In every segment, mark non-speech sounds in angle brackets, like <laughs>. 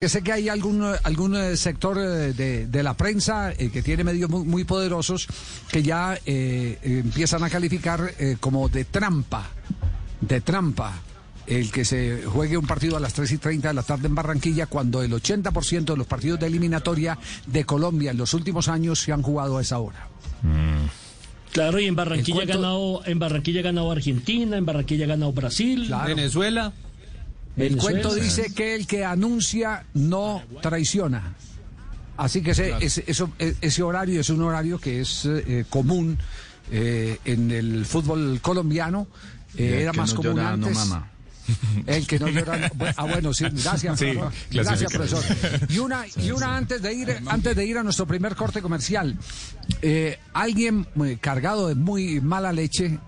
Que sé que hay algún, algún eh, sector eh, de, de la prensa eh, que tiene medios muy, muy poderosos que ya eh, empiezan a calificar eh, como de trampa, de trampa, el que se juegue un partido a las 3 y 30 de la tarde en Barranquilla cuando el 80% de los partidos de eliminatoria de Colombia en los últimos años se han jugado a esa hora. Claro, y en Barranquilla ha ganado, en Barranquilla ha ganado Argentina, en Barranquilla ha ganado Brasil. Claro. Venezuela. El cuento dice que el que anuncia no traiciona. Así que ese, ese, eso- e- ese horario es un horario que es eh, común eh, en el fútbol colombiano. Eh, el era que más no común llora, no antes. mama. <laughs> El que no llora. no- Ah, bueno, sí, gracias. Sí, profesor. gracias, profesor. Y una, y una antes de ir, antes de ir a nuestro primer corte comercial. Eh, alguien eh, cargado de muy mala leche.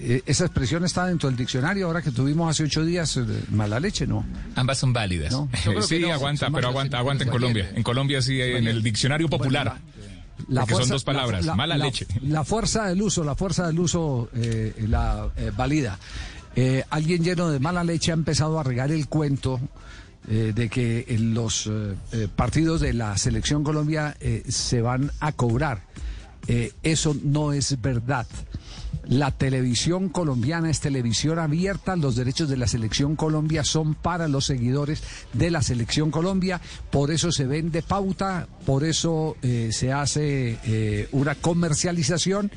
Eh, esa expresión está dentro del diccionario ahora que tuvimos hace ocho días. eh, mala leche, ¿no? Ambas son válidas. No, <laughs> sí, no, aguanta, pero aguanta, aguanta en. Colombia. En Colombia sí, en el diccionario popular. Porque son dos palabras, mala leche. La fuerza del uso, la fuerza del uso, eh, la eh, valida. Eh, alguien lleno de mala leche ha empezado a regar el cuento eh, de que en los eh, eh, partidos de la selección Colombia eh, se van a cobrar. Eh, eso no es verdad. La televisión colombiana es televisión abierta, los derechos de la selección Colombia son para los seguidores de la selección Colombia, por eso se vende pauta, por eso eh, se hace eh, una comercialización.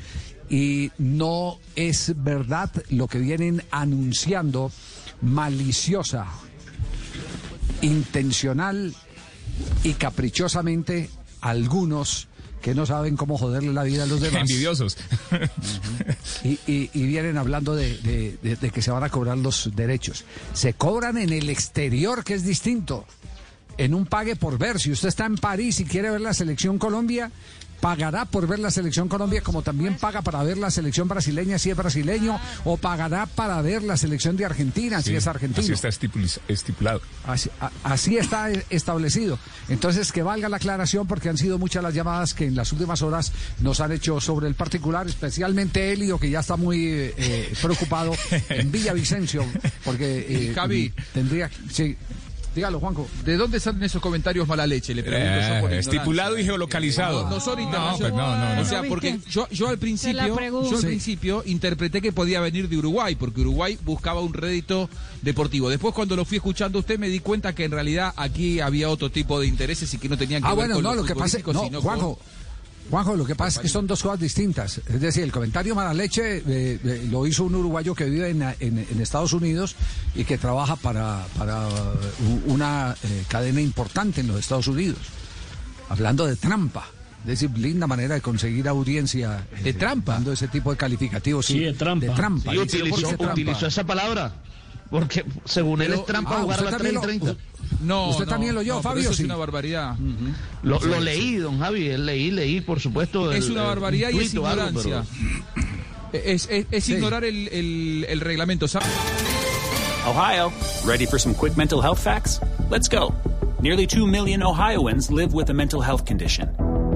Y no es verdad lo que vienen anunciando. Maliciosa, intencional y caprichosamente algunos que no saben cómo joderle la vida a los demás. Envidiosos. Y, y- y vienen hablando de, de- de- de que se van a cobrar los derechos. Se cobran en el exterior, que es distinto. En un pague por ver. Si usted está en París y quiere ver la selección Colombia, pagará por ver la selección Colombia, como también paga para ver la selección brasileña si es brasileño, o pagará para ver la selección de Argentina si es argentino. Así está estipul- estipulado. Así, a- así está e- establecido. Entonces, que valga la aclaración porque han sido muchas las llamadas que en las últimas horas nos han hecho sobre el particular, especialmente Elio, que ya está muy eh, eh, preocupado en <laughs> Villavicencio, porque eh, Javi. tendría... Sí, dígalo, Juanjo. ¿De dónde salen esos comentarios mala leche? Le pregunto yo por Eh, estipulado y geolocalizado. No, no son No, internacionales. pues no, no, no. O sea, porque yo, yo al principio, yo al Sí. principio interpreté que podía venir de Uruguay, porque Uruguay buscaba un rédito deportivo. Después cuando lo fui escuchando a usted me di cuenta que en realidad aquí había otro tipo de intereses y que no tenían que Ah, ver bueno, con no, lo lo que pasa no, sino Juanjo, Juanjo, lo que pasa es que son dos cosas distintas. Es decir, el comentario mala leche eh, eh, lo hizo un uruguayo que vive en, en- en Estados Unidos y que trabaja para, una eh, cadena importante en los Estados Unidos. Hablando de trampa. Es decir, linda manera de conseguir audiencia. eh, ¿De trampa? Dando ese tipo de calificativos. Sí, de trampa. De trampa. Y Dice, ¿por utilizó, qué trampa? utilizó esa palabra. Porque según él es trampa Ah, jugar a las también 3 y lo- 30. No, ¿Usted no, también lo oyó, no, Fabio? Eso es Sí. una barbaridad. Lo, lo leí, don Javi, leí, leí, por supuesto. Es el- una barbaridad un y es o algo, ignorancia. pero- Es, es- es Sí. ignorar el, el- el reglamento. ¿sabe? Ohio, ready for some quick mental health facts? Let's go. Nearly 2 million Ohioans live with a mental health condition.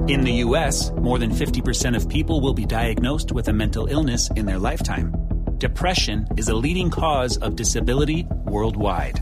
In the U.S., more than 50% of people will be diagnosed with a mental illness in their lifetime. Depression is a leading cause of disability worldwide.